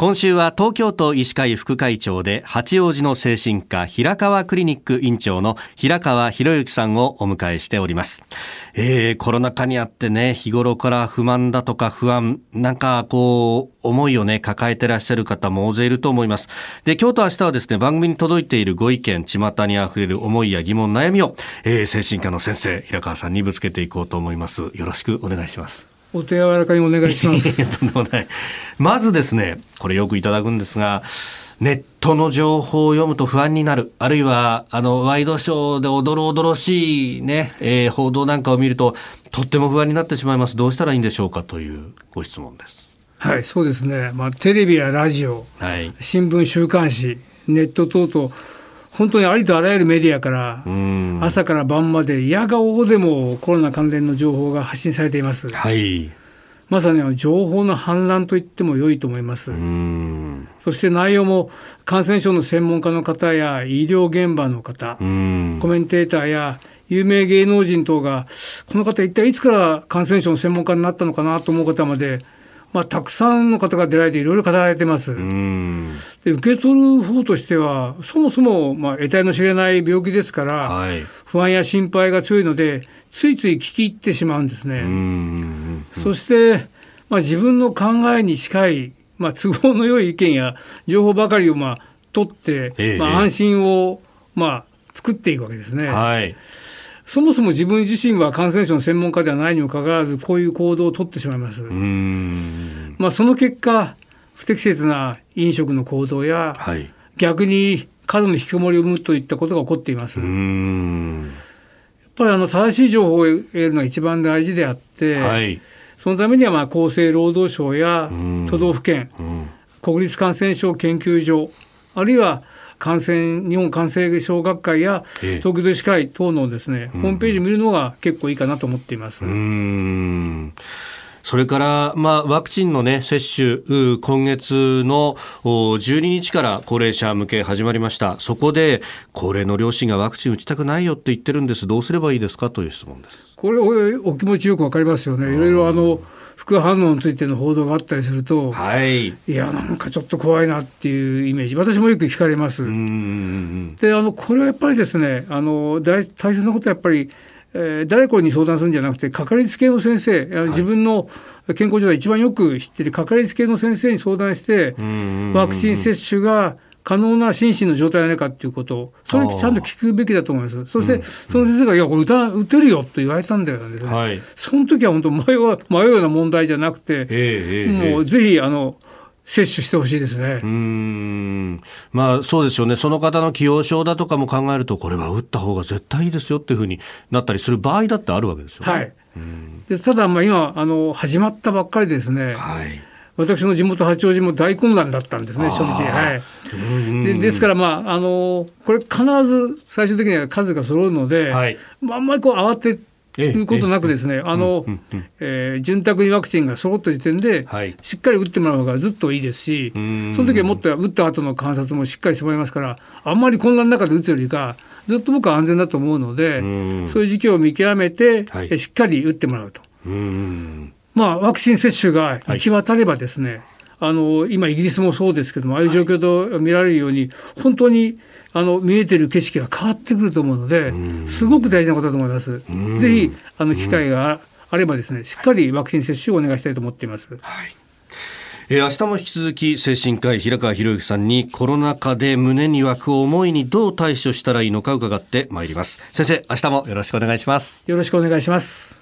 今週は東京都医師会副会長で八王子の精神科平川クリニック院長の平川博之さんをお迎えしております、えー、コロナ禍にあってね日頃から不満だとか不安なんかこう思いをね抱えてらっしゃる方も大勢いると思います。で今日と明日はですね番組に届いているご意見巷にあふれる思いや疑問悩みを、えー、精神科の先生平川さんにぶつけていこうと思います。よろしくお願いします。お手柔らかにお願いします。とんでもない。まずですね、これよくいただくんですが、ネットの情報を読むと不安になる。あるいは、あの、ワイドショーでおどろおどろしいね、えー、報道なんかを見ると、とっても不安になってしまいます。どうしたらいいんでしょうかというご質問です。はい、そうですね。まあ、テレビやラジオ、はい、新聞、週刊誌、ネット等々、本当にありとあらゆるメディアから、朝から晩まで、いやがおうでもコロナ関連の情報が発信されています。はい、まさに情報の氾濫と言っても良いと思います。そして内容も感染症の専門家の方や医療現場の方、コメンテーターや有名芸能人等が、この方、一体いつから感染症の専門家になったのかなと思う方まで、まあ、たくさんの方が出られていろいろ語られてます。で受け取る方としてはそもそもまあ得体の知れない病気ですから、はい、不安や心配が強いのでついつい聞き入ってしまうんですね。そして、まあ、自分の考えに近い、まあ、都合の良い意見や情報ばかりをまあ取って、ええ、まあ、安心をまあ作っていくわけですね。はいそもそも自分自身は感染症の専門家ではないにもかかわらず、こういう行動を取ってしまいます。まあ、その結果、不適切な飲食の行動や、はい、逆に過度の引きこもりを生むといったことが起こっています。やっぱりあの正しい情報を得るのが一番大事であって、はい、そのためにはまあ厚生労働省や都道府県、国立感染症研究所、あるいは感染日本感染症学会や東京都医師会等のですね、ホームページ見るのが結構いいかなと思っています。それから、まあ、ワクチンの、ね、接種、今月の12日から高齢者向け始まりました。そこで、高齢の両親がワクチン打ちたくないよって言ってるんです。どうすればいいですか？という質問です。これ、お気持ちよくわかりますよね。いろいろあの、副反応についての報道があったりすると、はい、いやなんかちょっと怖いなっていうイメージ私もよく聞かれます。であのこれはやっぱりですねあの大大切なことはやっぱりえー、誰これに相談するんじゃなくてかかりつけの先生、はい、自分の健康状態一番よく知っているかかりつけの先生に相談してワクチン接種が可能な心身の状態なのかということを、それちゃんと聞くべきだと思います。そして、その先生が、いや、これ打打てるよと言われたんだよね、はい、その時は本当迷う、迷うような問題じゃなくて、えー、もうぜひ、あの、接種してほしいですね。うん。まあそうですよね。その方の既往症だとかも考えると、これは打った方が絶対いいですよっていうふうになったりする場合だってあるわけですよね。はい。でただ、まあ今、あの、始まったばっかりですね。はい。私の地元八王子も大混乱だったんですね、初日。はい。でですから、まあ、あの、これ必ず最終的には数が揃うので、はい、まあ、あんまりこう慌ていうことなくですね、あの、えー、潤沢にワクチンが揃った時点で、はい、しっかり打ってもらう方がずっといいですし、その時はもっと打った後の観察もしっかりしてもらいますから、あんまり混乱の中で打つよりか、ずっと僕は安全だと思うので、そういう時期を見極めて、はい、しっかり打ってもらうと。まあ、ワクチン接種が行き渡ればですね、はい、あの今、イギリスもそうですけども、ああいう状況と見られるように、本当にあの見えてる景色が変わってくると思うので、すごく大事なことだと思います。ぜひあの機会があればですね、しっかりワクチン接種をお願いしたいと思っています。はい。えー、明日も引き続き精神科医平川博之さんにコロナ禍で胸に湧く思いにどう対処したらいいのか伺ってまいります。先生明日もよろしくお願いします。よろしくお願いします